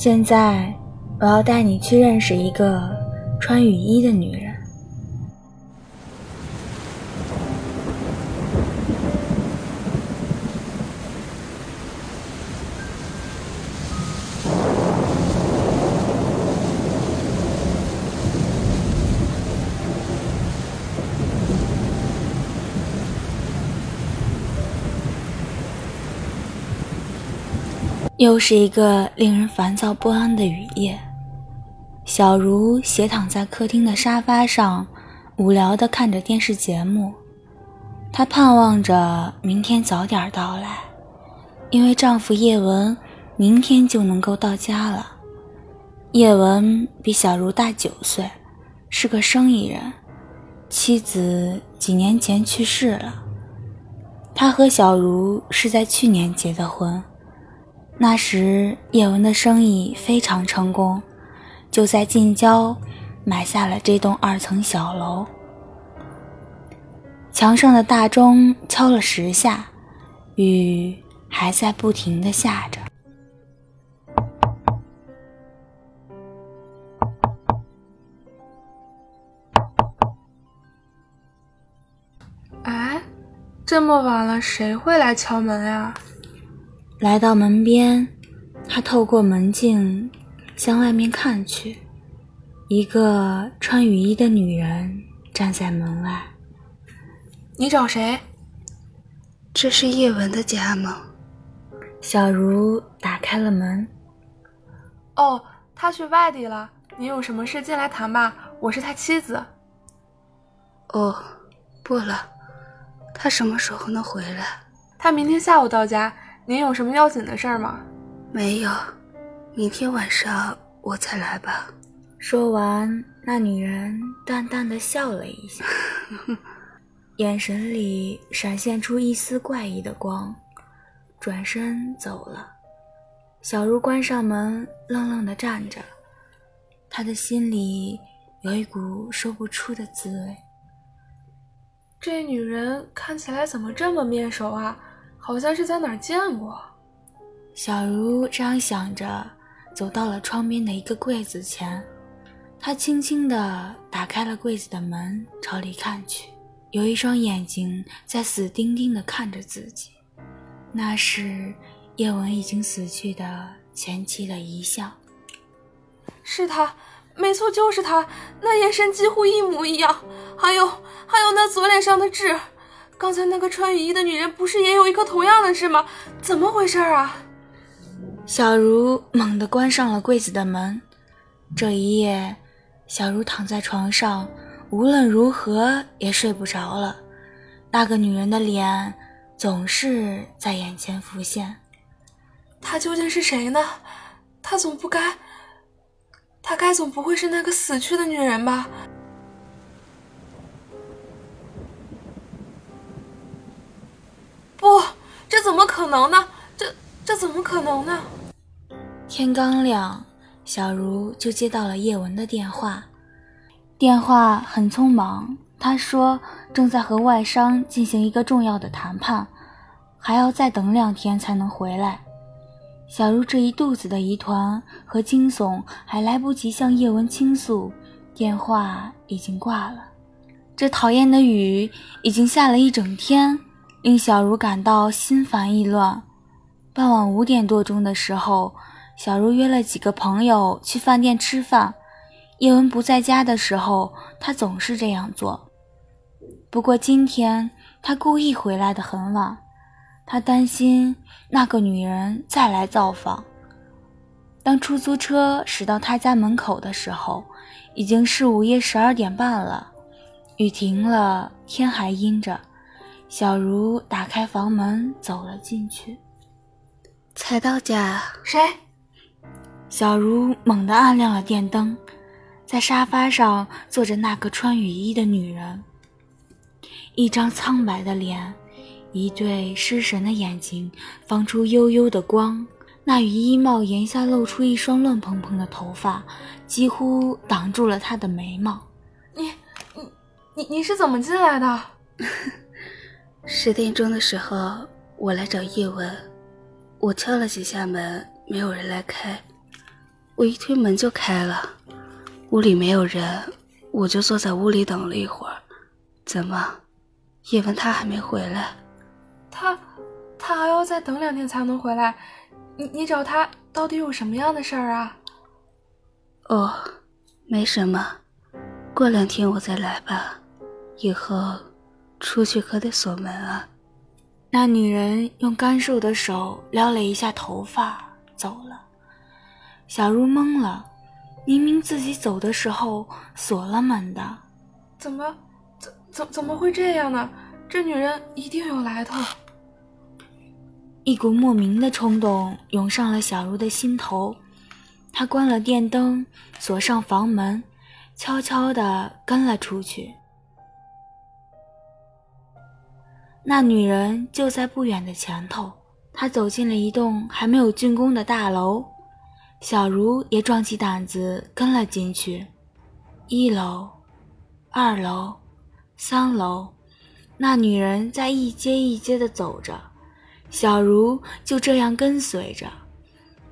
现在，我要带你去认识一个穿雨衣的女人。又是一个令人烦躁不安的雨夜。小茹斜躺在客厅的沙发上，无聊地看着电视节目。她盼望着明天早点到来，因为丈夫叶文明天就能够到家了。叶文比小茹大九岁，是个生意人，妻子几年前去世了。他和小茹是在去年结的婚。那时，叶文的生意非常成功，就在近郊买下了这栋二层小楼。墙上的大钟敲了十下，雨还在不停的下着。哎，这么晚了，谁会来敲门呀？来到门边，他透过门镜向外面看去，一个穿雨衣的女人站在门外。你找谁？这是叶文的家吗？小茹打开了门。哦，他去外地了。你有什么事进来谈吧，我是他妻子。哦，不了，他什么时候能回来？他明天下午到家。您有什么要紧的事儿吗？没有，明天晚上我再来吧。说完，那女人淡淡的笑了一下，眼神里闪现出一丝怪异的光，转身走了。小茹关上门，愣愣的站着，她的心里有一股说不出的滋味。这女人看起来怎么这么面熟啊？好像是在哪儿见过。小茹这样想着，走到了窗边的一个柜子前，她轻轻地打开了柜子的门，朝里看去，有一双眼睛在死盯盯地看着自己，那是叶文已经死去的前妻的遗像。是他，没错，就是他，那眼神几乎一模一样，还有，还有那左脸上的痣。刚才那个穿雨衣的女人不是也有一颗同样的痣吗？怎么回事啊？小茹猛地关上了柜子的门。这一夜，小茹躺在床上，无论如何也睡不着了。那个女人的脸总是在眼前浮现。她究竟是谁呢？她总不该……她该总不会是那个死去的女人吧？不，这怎么可能呢？这这怎么可能呢？天刚亮，小茹就接到了叶文的电话。电话很匆忙，他说正在和外商进行一个重要的谈判，还要再等两天才能回来。小茹这一肚子的疑团和惊悚还来不及向叶文倾诉，电话已经挂了。这讨厌的雨已经下了一整天。令小茹感到心烦意乱。傍晚五点多钟的时候，小茹约了几个朋友去饭店吃饭。叶文不在家的时候，他总是这样做。不过今天他故意回来的很晚，他担心那个女人再来造访。当出租车驶到他家门口的时候，已经是午夜十二点半了。雨停了，天还阴着。小茹打开房门，走了进去。才到家，谁？小茹猛地按亮了电灯，在沙发上坐着那个穿雨衣的女人，一张苍白的脸，一对失神的眼睛，放出幽幽的光。那雨衣帽檐下露出一双乱蓬蓬的头发，几乎挡住了她的眉毛。你、你、你、你是怎么进来的？十点钟的时候，我来找叶文，我敲了几下门，没有人来开，我一推门就开了，屋里没有人，我就坐在屋里等了一会儿。怎么，叶文他还没回来？他，他还要再等两天才能回来。你你找他到底有什么样的事儿啊？哦，没什么，过两天我再来吧。以后出去可得锁门啊。那女人用干瘦的手撩了一下头发，走了。小茹懵了，明明自己走的时候锁了门的，怎么，怎怎怎么会这样呢？这女人一定有来头。一股莫名的冲动涌上了小茹的心头，她关了电灯，锁上房门，悄悄地跟了出去。那女人就在不远的前头，她走进了一栋还没有竣工的大楼。小茹也壮起胆子跟了进去，一楼、二楼、三楼，那女人在一阶一阶的走着，小茹就这样跟随着，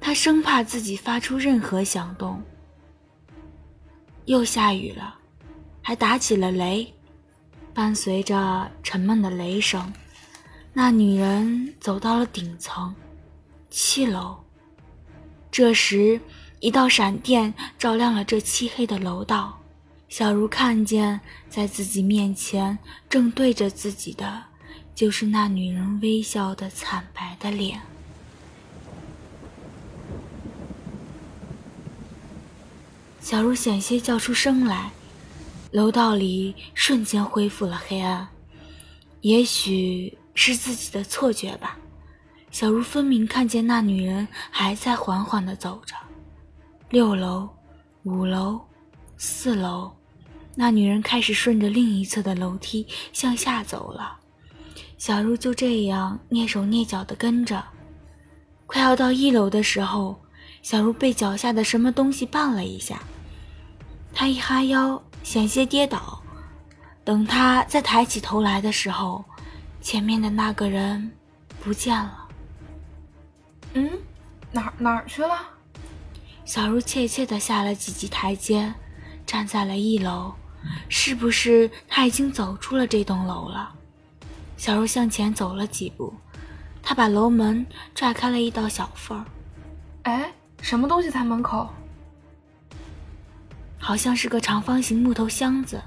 她生怕自己发出任何响动。又下雨了，还打起了雷，伴随着沉闷的雷声，那女人走到了顶层，七楼。这时，一道闪电照亮了这漆黑的楼道。小茹看见，在自己面前正对着自己的，就是那女人微笑的惨白的脸。小茹险些叫出声来，楼道里瞬间恢复了黑暗。也许是自己的错觉吧。小茹分明看见那女人还在缓缓地走着，六楼、五楼、四楼，那女人开始顺着另一侧的楼梯向下走了。小茹就这样蹑手蹑脚地跟着，快要到一楼的时候，小茹被脚下的什么东西绊了一下，她一哈腰，险些跌倒。等他再抬起头来的时候，前面的那个人不见了。嗯，哪哪儿去了？小茹怯怯地下了几级台阶，站在了一楼。是不是他已经走出了这栋楼了？小茹向前走了几步，她把楼门拽开了一道小缝儿。哎，什么东西在门口？好像是个长方形木头箱子。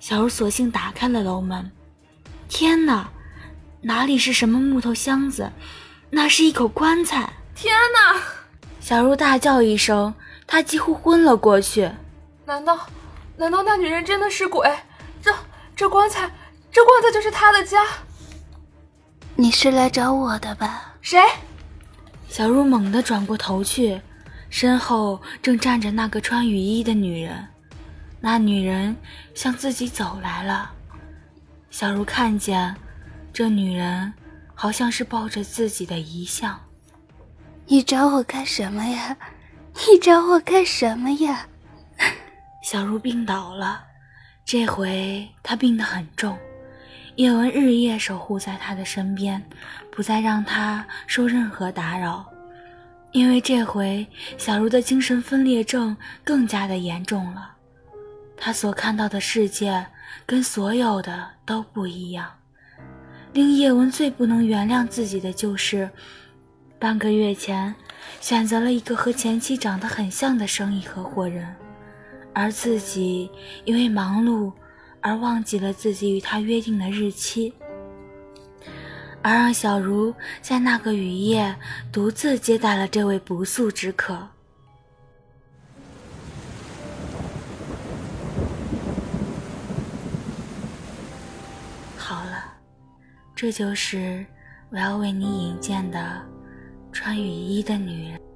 小茹索性打开了楼门。天哪，哪里是什么木头箱子？那是一口棺材！天哪！小茹大叫一声，她几乎昏了过去。难道，难道那女人真的是鬼？这这棺材，这棺材就是她的家。你是来找我的吧？谁？小茹猛地转过头去，身后正站着那个穿雨衣的女人。那女人向自己走来了。小茹看见，这女人。好像是抱着自己的遗像。你找我干什么呀？你找我干什么呀？小茹病倒了，这回她病得很重。叶文日夜守护在她的身边，不再让她受任何打扰。因为这回小茹的精神分裂症更加的严重了，她所看到的世界跟所有的都不一样。令叶文最不能原谅自己的就是，半个月前选择了一个和前妻长得很像的生意合伙人，而自己因为忙碌而忘记了自己与他约定的日期，而让小茹在那个雨夜独自接待了这位不速之客。好了这就是我要为你引荐的穿雨衣的女人。